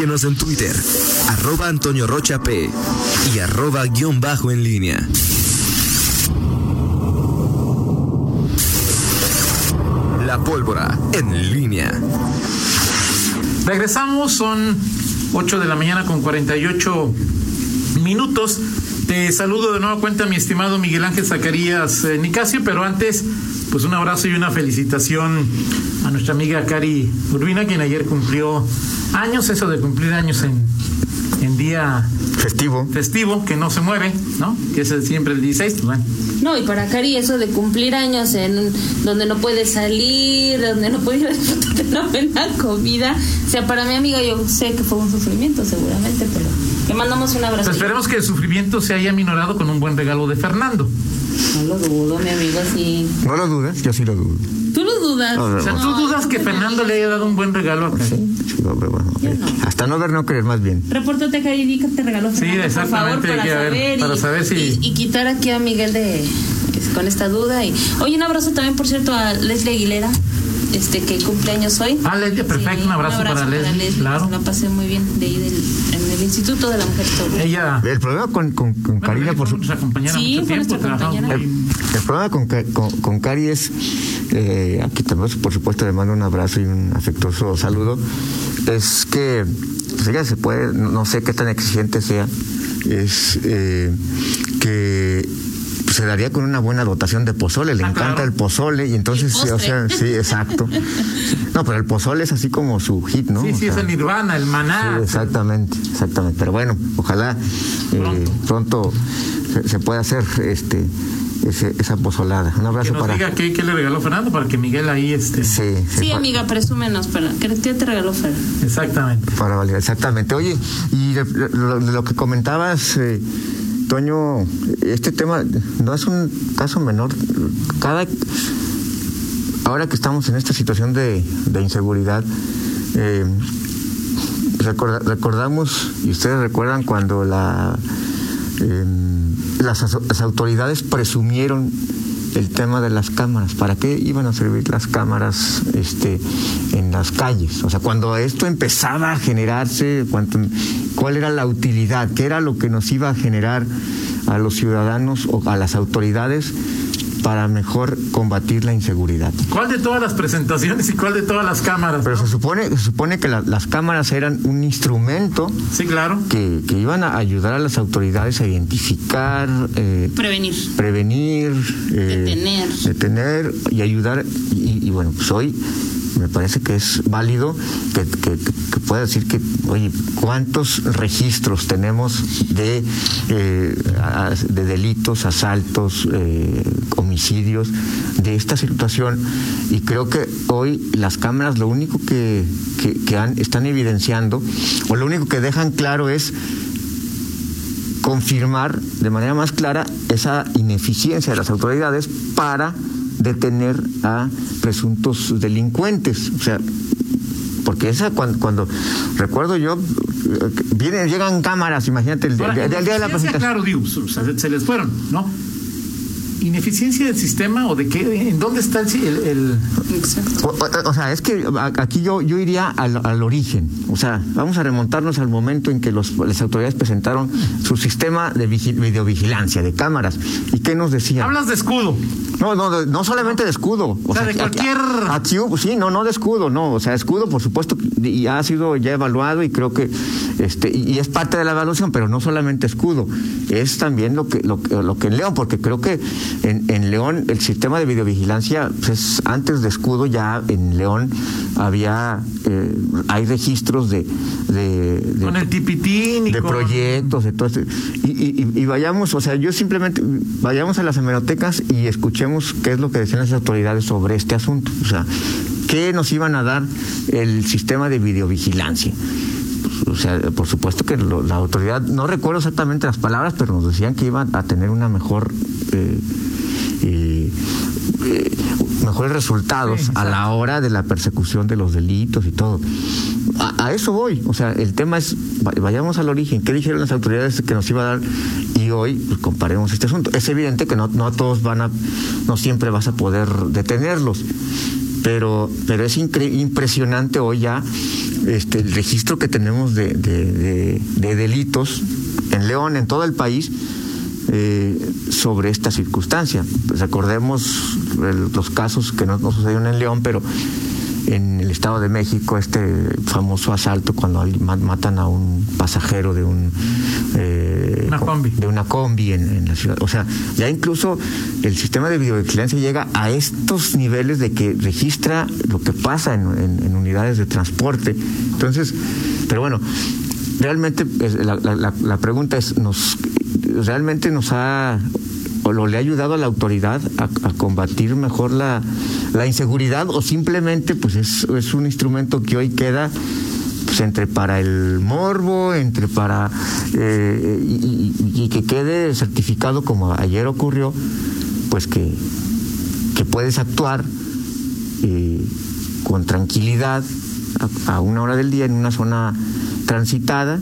Síguenos en Twitter, arroba Antonio Rocha P y arroba guion bajo en línea. La pólvora en línea. Regresamos, son 8 de la mañana con 48 minutos. Te saludo de nueva cuenta, mi estimado Miguel Ángel Zacarías eh, Nicasio, pero antes, pues un abrazo y una felicitación a nuestra amiga Cari Urbina, quien ayer cumplió años, eso de cumplir años en, en día Festivo. festivo, que no se mueve, ¿no? Que es siempre el 16, pues bueno. No, y para Cari eso de cumplir años en donde no puede salir, donde no puede ir a disfrutar de una buena comida. O sea, para mi amiga yo sé que fue un sufrimiento seguramente, pero le mandamos un abrazo. Pues esperemos que el sufrimiento se haya minorado con un buen regalo de Fernando. No lo dudo, mi amigo, sí. No lo dudes, yo sí lo dudo. Dudas. No, O sea, no. ¿tú dudas que Fernando le haya dado un buen regalo a Cari? Sí, bueno, ok. Yo no. Hasta no ver, no creer más bien. Repórtate, Cari, di que te regaló Sí, Fernando, por exactamente, favor, hay para que ver, saber, para y, saber si- y, y quitar aquí a Miguel de con esta duda. Y oye, un abrazo también, por cierto, a Leslie Aguilera, este que cumpleaños hoy. Ah, Leslie, perfecto, un abrazo para Leslie, claro. La pasé muy bien de ahí del, en el Instituto de la Mujer. Sobre- Ella. El problema con, con, con Bueno, por su, nuestra compañera Sí, fue tiempo, compañera. muy- el problema con, con, con Cari es, eh, aquí también, por supuesto, le mando un abrazo y un afectuoso saludo, es que pues ella se puede, no no sé qué tan exigente sea, es eh, que pues, se daría con una buena dotación de pozole, le Ah, encanta claro. el pozole y entonces, Y sí, o sea, sí, exacto. No, pero el pozole es así como su hit, ¿no? Sí, O sí, es el Nirvana, el Maná. Sí, exactamente, exactamente. Pero bueno, ojalá eh, pronto se, se pueda hacer este ese- esa pozolada. Un que abrazo nos para. diga qué, qué le regaló Fernando para que Miguel ahí este. Sí, sí, Sí, amiga, presúmenos, para ¿qué te regaló Fer? Exactamente. Para validar, exactamente. Oye, y de, de lo, de lo que comentabas, eh, Toño, este tema no es un caso menor. Cada ahora que estamos en esta situación de, inseguridad, eh, recorda- recordamos y ustedes recuerdan cuando eh, las, autoridades presumieron el tema de las cámaras. ¿Para qué iban a servir las cámaras este, en las calles? O sea, cuando esto empezaba a generarse, cuánto- ¿cuál era la utilidad? ¿Qué era lo que nos iba a generar a los ciudadanos o a las autoridades para mejor combatir la inseguridad? ¿Cuál de todas las presentaciones y cuál de todas las cámaras? Pero no? se supone, se supone que la- las cámaras eran un instrumento Sí, claro. que, que iban a ayudar a las autoridades a identificar, eh, Prevenir. prevenir, eh, Detener. detener y ayudar. Y, y bueno, pues hoy me parece que es válido que, que, que pueda decir que, oye, ¿cuántos registros tenemos de, eh, de delitos, asaltos, eh, homicidios, de esta situación? Y creo que hoy las cámaras lo único que, que, están evidenciando, o lo único que dejan claro es confirmar de manera más clara esa ineficiencia de las autoridades para detener a presuntos delincuentes. O sea, porque esa cuando, cuando recuerdo yo, eh, vienen, llegan cámaras, imagínate, el, día- Ahora, el día- el día de la presentación. claro, digo, se les fueron, ¿no? ¿Ineficiencia del sistema o de qué? ¿En dónde está el, el-. O, o- o sea, es que aquí yo, yo iría al, al origen. O sea, vamos a remontarnos al momento en que los, las autoridades presentaron su sistema de vigi- videovigilancia, de cámaras. ¿Y qué nos decían? Hablas de escudo. No, no, no solamente de escudo. O sea, de cualquier- Aquí, sí, no, no de escudo, no. O sea, escudo, por supuesto, y ha sido ya evaluado y creo que, este, y y es parte de la evaluación, pero no solamente escudo, es también lo que, lo, que- lo que en León, porque creo que en, en León el sistema de videovigilancia, pues es antes de escudo ya en León había, eh, hay registros de, de, de- Con el tipitín y de con... proyectos, de todo esto. Y, y- y- y vayamos, o sea, yo simplemente vayamos a las hemerotecas y escuchemos qué es lo que decían las autoridades sobre este asunto. O sea, qué nos iban a dar el sistema de videovigilancia. O sea, por supuesto que lo- la autoridad, no recuerdo exactamente las palabras, pero nos decían que iban a tener una mejor eh, eh, eh, mejores resultados Sí, a la hora de la persecución de los delitos y todo. A, a eso voy. O sea, el tema es, va- vayamos al origen. ¿Qué dijeron las autoridades que nos iba a dar? Y hoy pues, comparemos este asunto. Es evidente que no, no a todos van a, no siempre vas a poder detenerlos. Pero, pero es impresionante hoy ya este, el registro que tenemos de, de- de- de delitos en León, en todo el país, eh, sobre esta circunstancia. Pues recordemos el- los casos que no, no sucedieron en León, pero en el Estado de México, este famoso asalto cuando matan a un pasajero de un eh, Una combi. de una combi en, en la ciudad. O sea, ya incluso el sistema de videovigilancia llega a estos niveles de que registra lo que pasa en, en- en unidades de transporte. Entonces, pero bueno, realmente la- la pregunta es, ¿nos realmente nos ha o lo le ha ayudado a la autoridad a, combatir mejor la, la inseguridad o simplemente pues es, es un instrumento que hoy queda pues entre para el morbo, entre para eh, y, que quede certificado como ayer ocurrió, pues que, que puedes actuar eh, con tranquilidad a una hora del día en una zona transitada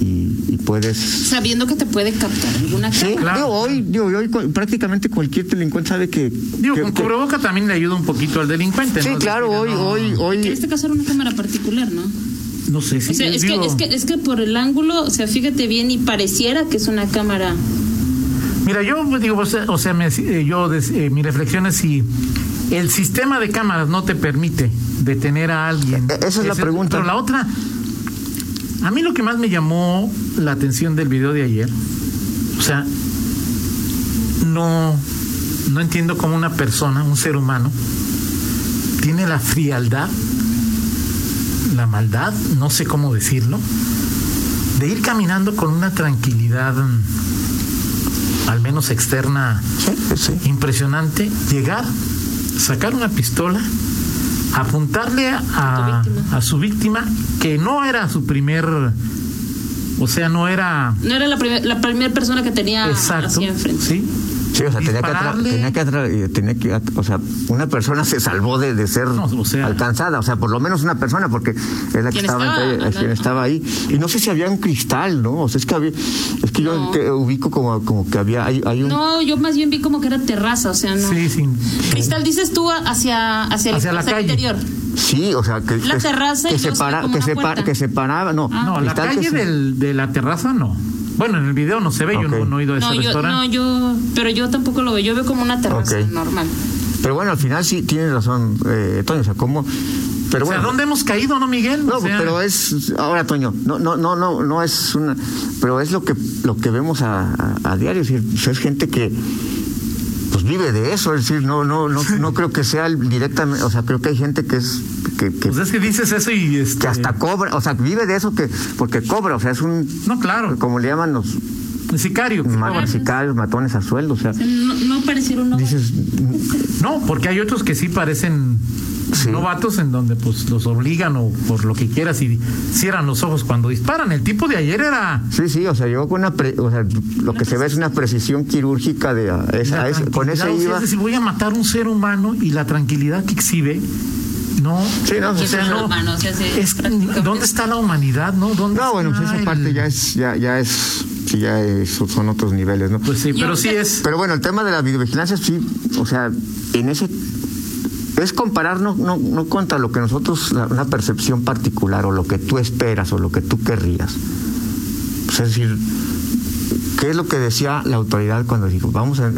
y, y puedes Sabiendo que te puede captar alguna Sí, cámara. Claro. digo, hoy, digo, hoy prácticamente cualquier delincuente sabe que. Digo, que- con que- cubreboca también le ayuda un poquito al delincuente. Sí, ¿no? claro, hoy, no- hoy, Que en hoy. este caso era una cámara particular, ¿no? No sé si. O sea, es, que, es, que, es que por el ángulo, o sea, fíjate bien y pareciera que es una cámara. Mira, yo pues, digo, o sea, o sea, me- eh, yo, des- eh, mi reflexión es si el sistema de cámaras no te permite detener a alguien. E- esa es la Ese- pregunta. Pero la otra, a mí lo que más me llamó la atención del video de ayer, o sea, no, no entiendo cómo una persona, un ser humano, tiene la frialdad, la maldad, no sé cómo decirlo, de ir caminando con una tranquilidad, mm, al menos externa, Sí, sí. impresionante, llegar, sacar una pistola, apuntarle a, A su víctima, que no era su primer, o sea, no era No era la, primer- la primera persona que tenía exacto, así enfrente. ¿sí? Sí, o sea, tenía que, tenía que, atra- tenía que o sea, una persona se salvó de, de ser No, o sea- alcanzada, o sea, por lo menos una persona, porque es la que ¿Quién estaba, estaba? entre- Ajá. quien estaba ahí. Y no sé si había un cristal, ¿no? O sea, es que había, es que yo que ubico como, como que había, hay, hay un, No, yo más bien vi como que era terraza, o sea, no. Sí, sí. Cristal, dices tú hacia, hacia, el- Hacia la el calle. interior. sí, o sea, que, La que- terraza y que, separa, que, separa, que separaba, no, Ah. No, la calle se- del, de la terraza no. Bueno, en el video no se ve, yo Ok. no, no he ido a ese No yo, no, yo, pero yo tampoco lo veo. Yo veo como una terraza normal. Pero bueno, al final sí tienes razón, eh, Toño, o sea, cómo... Pero o sea, bueno, ¿dónde hemos caído, no, Miguel? No, O sea, pero es ahora Toño, no no no no no es una pero es lo que lo que vemos a, a, a diario, es, decir, es gente que vive de eso, es decir, no no no no creo que sea directamente, o sea, creo que hay gente que es que, que, Pues es que dices eso y este, que hasta cobra, o sea, vive de eso que porque cobra, o sea, es un No, claro. como le llaman los sicario. que ma- cobra. sicarios, matones a sueldo, o sea, no, no pareciera un dices No, porque hay otros que sí parecen Sí. novatos en donde pues los obligan o por lo que quieras y cierran los ojos cuando disparan. El tipo de ayer era Sí, sí, o sea, llegó con una, pre- o sea, lo que se ve es una precisión quirúrgica de esa- la a ese- con sea, iba. Es decir, voy a matar a un ser humano y la tranquilidad que exhibe. No, Sí, no, o sea, no. es-. ¿Dónde está la humanidad? No, ¿Dónde No, bueno, pues esa el- parte ya es, ya, ya es, sí, ya es- son otros niveles, ¿no? Pues sí, pero sí es. Pero bueno, el tema de la videovigilancia, sí, o sea, en ese es comparar no, no, no contra lo que nosotros, la- una percepción particular o lo que tú esperas o lo que tú querrías. Pues es decir, ¿qué es lo que decía la autoridad cuando dijo, vamos a, eh,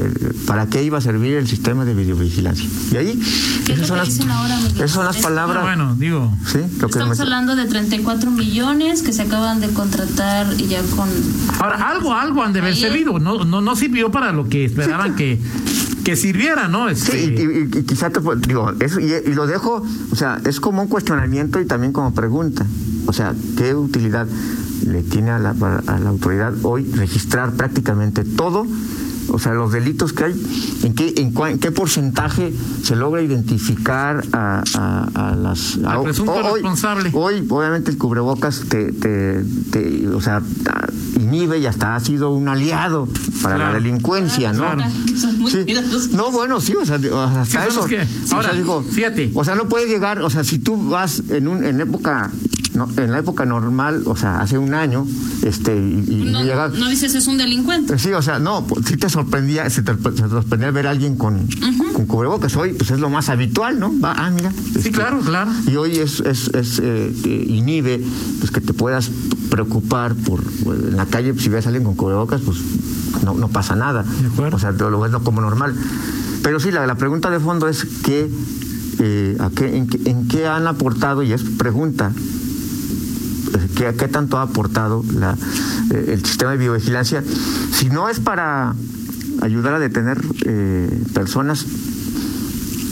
¿para qué iba a servir el sistema de videovigilancia? Y ahí, ¿Qué es esas lo son, que las, dicen ahora, esas son las Es- palabras, Ah, bueno, digo. ¿sí? Lo que Estamos me- hablando de 34 millones que se acaban de contratar y ya con... Ahora, algo, algo han de haber Ahí- servido. No, no, no sirvió para lo que esperaban que, que sirviera, ¿no? Sí, Este, y, y- y quizá te digo, eso, y, y lo dejo, o sea, es como un cuestionamiento y también como pregunta. O sea, ¿qué utilidad le tiene a la, a la autoridad hoy registrar prácticamente todo? O sea, los delitos que hay, ¿en qué, en, cua- en qué porcentaje se logra identificar a, a- a las... Al a- presunto hoy, responsable. Hoy, obviamente, el cubrebocas te, te, te- o sea, inhibe y hasta ha sido un aliado para Claro. la delincuencia, ¿no? Claro. Sí. No, bueno, sí, o sea, hasta Sí, eso. que- O sea, ahora, digo, fíjate. O sea, no puedes llegar, o sea, si tú vas en un en época no, en la época normal, o sea, hace un año, este, y, y No, llega- no dices es un delincuente. Sí, o sea, no, pues, sí te sorprendía, se te, se te sorprendía ver a alguien con, con cubrebocas. Hoy, pues es lo más habitual, ¿no? Va, ah, mira. Sí, este, claro, claro. Y hoy es, es, es eh, inhibe pues que te puedas preocupar por pues, en la calle, si ves a alguien con cubrebocas, pues no, no pasa nada. De acuerdo. O sea, te lo ves como normal. Pero sí, la, la pregunta de fondo es qué, eh, a qué, en, qué- en qué han aportado, y es pregunta, ¿qué, qué tanto ha aportado la, eh, el sistema de biovigilancia? Si no es para ayudar a detener eh, personas,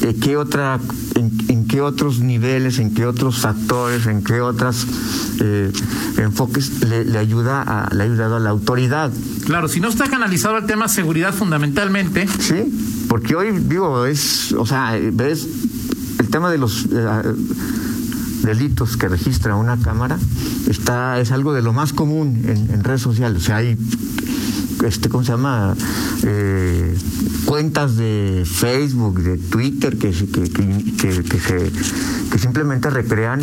eh, ¿qué otra, en, en qué otros niveles, en qué otros factores, en qué otros enfoques le, le ayuda a, le ha ayudado a la autoridad? Claro, si no está canalizado al tema seguridad fundamentalmente, Sí, porque hoy, digo, es, o sea, ves el tema de los eh, delitos que registra una cámara, está, es algo de lo más común en, en redes sociales. O sea, hay, este, ¿cómo se llama? Eh, cuentas de Facebook, de Twitter, que, se- que, que, que- que se, que simplemente recrean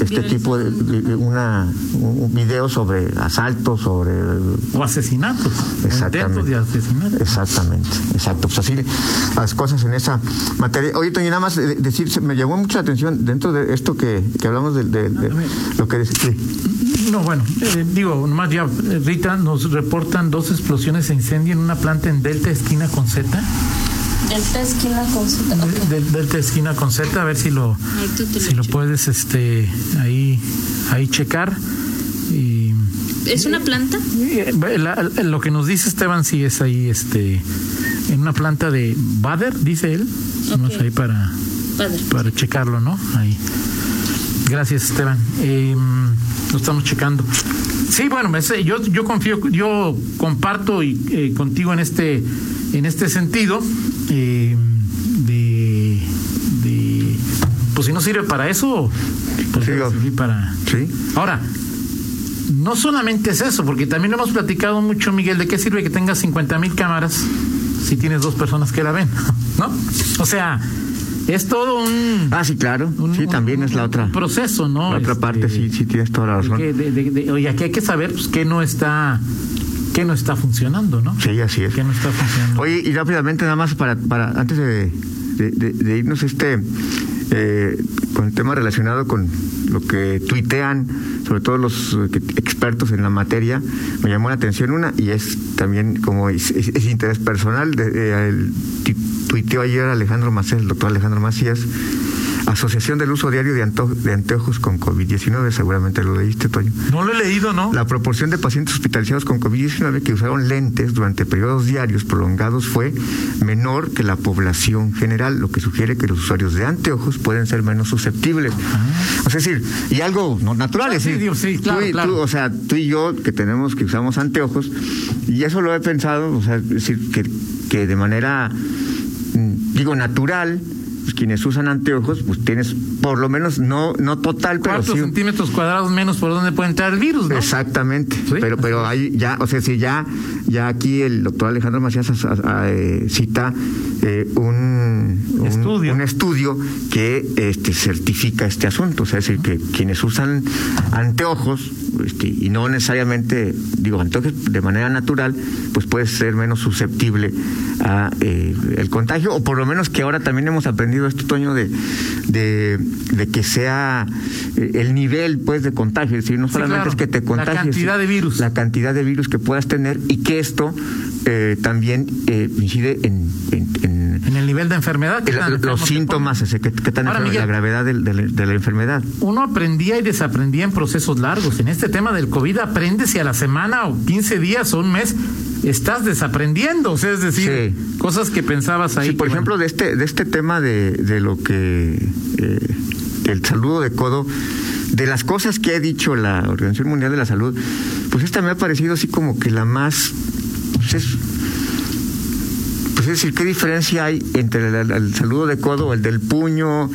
este tipo de, de- una, un un video sobre asaltos, sobre o asesinatos, Exactamente. de asesinato. Exactamente, exacto. Pues así las cosas en esa materia. Oye, Toño, nada más eh, decir, me llamó mucha atención dentro de esto que, que hablamos de, de- de lo que sí. No, bueno, eh, digo, nomás ya, Rita, nos reportan dos explosiones de incendio en una planta en Delta Esquina con Z. Delta esquina con Z. Delta Esquina con Z, a ver si lo, si lo checo. puedes este, ahí, ahí checar. Y ¿Es una planta? Eh, la- lo que nos dice Esteban sí es ahí este en una planta de Bader dice él vamos ahí para para checarlo no ahí gracias Esteban Eh, lo estamos checando sí bueno yo yo confío yo comparto y, eh, contigo en este en este sentido eh, de de pues si no sirve para eso pues Sí, para Sí. Ahora, no solamente es eso, porque también hemos platicado mucho, Miguel, de qué sirve que tengas 50 mil cámaras si tienes dos personas que la ven, ¿no? O sea, es todo un, Ah, sí, claro. un- sí, un- también es la un otra. proceso, ¿no? La otra Este, parte, sí, sí, tienes toda la razón. que de- de- de- oye, aquí hay que saber pues, qué no está, qué no está funcionando, ¿no? Sí, así es. ¿Qué no está funcionando? Oye, y rápidamente nada más para, para antes de, de- de- de irnos este eh, con el tema relacionado con lo que tuitean, sobre todo los eh, que- expertos en la materia, me llamó la atención una y es también como es, es- es interés personal. De, el, tuiteó ayer Alejandro Macías, el doctor Alejandro Macías, Asociación del Uso Diario de, anto- de Anteojos con COVID-19, seguramente lo leíste, Toño. no lo he leído, ¿no? La proporción de pacientes hospitalizados con COVID-19 que usaron lentes durante periodos diarios prolongados fue menor que la población general, lo que sugiere que los usuarios de anteojos pueden ser menos susceptibles. O sea, es decir, y algo no natural, es sí, decir, sí, claro, tú y- claro. tú, o sea, tú y yo que tenemos, que usamos anteojos, y eso lo he pensado, o sea, es decir, que, que de manera, digo, natural, pues quienes usan anteojos, pues tienes por lo menos, no, no total, pero ¿Cuántos sí centímetros cuadrados menos por donde puede entrar el virus, no? Exactamente, Sí, pero pero hay ya, o sea, si ya ya aquí el doctor Alejandro Macías eh, cita eh, un, un Estudio. un estudio que este certifica este asunto, o sea, es decir que quienes usan anteojos este, y no necesariamente digo anteojos de manera natural, pues puede ser menos susceptible a eh, el contagio o por lo menos que ahora también hemos aprendido este Toño de de, de que sea eh, el nivel pues de contagio, es decir, no Sí, solamente claro. es que te La contagies, cantidad de virus. la cantidad de virus que puedas tener y que esto eh, también eh, incide en, en- en En el nivel de enfermedad. ¿qué el- tan enfermo los síntomas, que, que tan Ahora, enfermo- Miguel. la gravedad de, la, de la enfermedad. uno aprendía y desaprendía en procesos largos. En este tema del COVID aprendes y a la semana o 15 días o un mes estás desaprendiendo. O sea, es decir, Sí. cosas que pensabas ahí. Sí, por que, ejemplo, bueno, de este de este tema de, de lo que eh, el saludo de codo, de las cosas que ha dicho la Organización Mundial de la Salud, pues esta me ha parecido así como que la más pues es, pues es decir, ¿qué diferencia hay entre el, el saludo de codo o el del puño?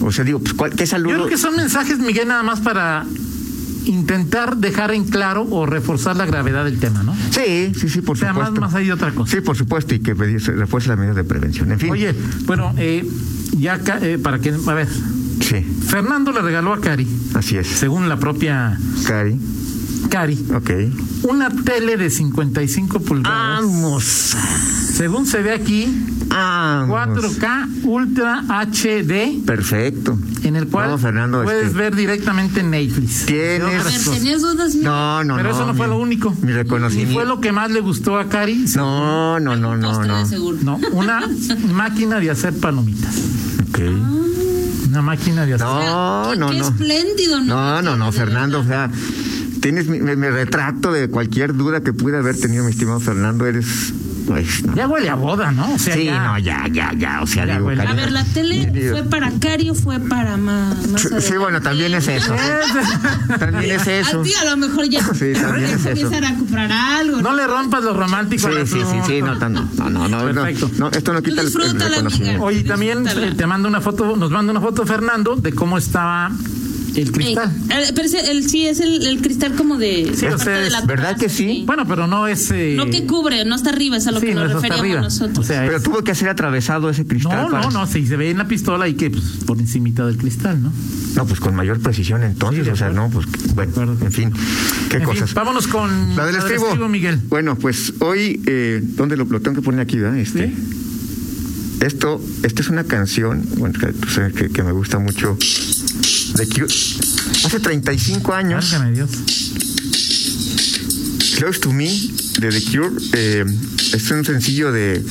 O sea, digo, pues, ¿cuál- ¿qué Yo saludo? creo que son mensajes, Miguel, nada más para intentar dejar en claro o reforzar la gravedad del tema, ¿no? Sí, sí, sí, por O sea, más, supuesto. más hay de otra cosa. Sí, por supuesto, y que refuerce las medidas de prevención. En fin. Oye, bueno, eh, ya ca- eh, para que, a ver, Sí, Fernando le regaló a Cari, así es. según la propia Cari, Cari, ok. una tele de 55 pulgadas. Vamos. Según se ve aquí, Vamos. 4K Ultra HD, Perfecto. en el cual Vamos, Fernando, puedes este, ver directamente Netflix. Tienes- ver. ¿tenías dudas? No, no, Pero no. eso no fue mi- lo único. Mi reconocimiento. fue lo que más le gustó a Cari. No, no, no, no, no. de seguro. No, una máquina de hacer palomitas. Ok. Una máquina de hacer. No, Qué- no, qué no. espléndido, ¿no? No, no, no, Fernando, o sea, tienes mi, mi- mi retrato de cualquier duda que pude haber tenido, mi estimado Fernando, eres... ay, no. Ya huele a boda, ¿no? O sea, Sí, ya. no, ya, ya, ya, o sea, Ya, digo, güey. A ver, ¿la tele fue para Cari o fue para más, más Sí, adelante? bueno, también es eso. También es eso. A ti a lo mejor ya Sí, también es eso. a comprar algo. No le rompas lo romántico. Sí, sí, sí, sí, no, no, no, no, no, no, Perfecto. no, esto no quita el, el disfrútala, reconocimiento. amiga. Oye, también eh, te mando una foto, nos manda una foto Fernando de cómo estaba el cristal. Eh, pero ese- el, sí, es el, el cristal como de. Sí, la o sea, es- la ¿verdad que sí? Bueno, pero no es. eh, No que cubre, no está arriba, es a lo sí, que no nos referíamos nosotros. O sea, Pero es- tuvo que ser atravesado ese cristal. no, para- no, no, sí, se ve en la pistola y que pues, por encimita del cristal, ¿no? No, pues con mayor precisión entonces, Sí, o sea, no, pues, bueno, acuerdo. en fin, qué En fin, cosas. vámonos con La del estribo. Miguel. Bueno, pues hoy, eh, ¿dónde lo, lo tengo que poner aquí, verdad? Este, Sí. Esto, esta es una canción, bueno, que, que me gusta mucho, de Cure. Hace 35 años, Dios. Close to Me, de The Cure, eh, es un sencillo de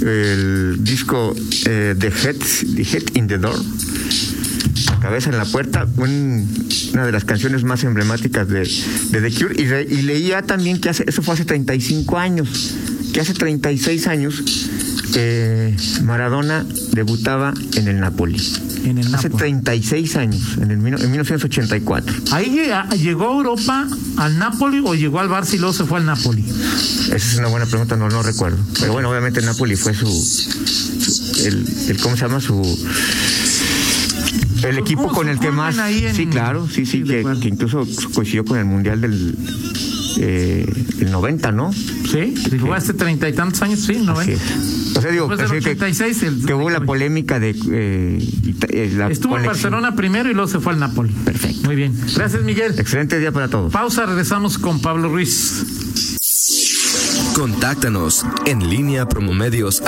el disco eh, The, Head, The Head in the Door, La Cabeza en la Puerta, un- una de las canciones más emblemáticas de, de The Cure. Y, re- y leía también que hace, eso fue hace 35 años, que hace 36 años eh, Maradona debutaba en el Napoli. En el Hace Napoli. 36 años, en, el, en 1984. ¿Ahí llega- llegó a Europa al Napoli o llegó al Barça y luego se fue al Napoli? Esa es una buena pregunta, no, no recuerdo. Pero bueno, obviamente Napoli fue su, su- el, el- ¿cómo se llama? Su el equipo con el que más en- sí claro sí sí, que, que incluso coincidió con el mundial del eh, el 90 no Sí, dijo hace treinta y tantos años, sí, Así 90. O sea digo Después del así que, 86, el- que hubo la polémica de eh, eh, la Estuvo en conexión. Barcelona primero y luego se fue al Napoli. Perfecto. Muy bien. Gracias, Miguel. excelente día para todos Pausa, regresamos con Pablo Ruiz. Contáctanos en línea promomedios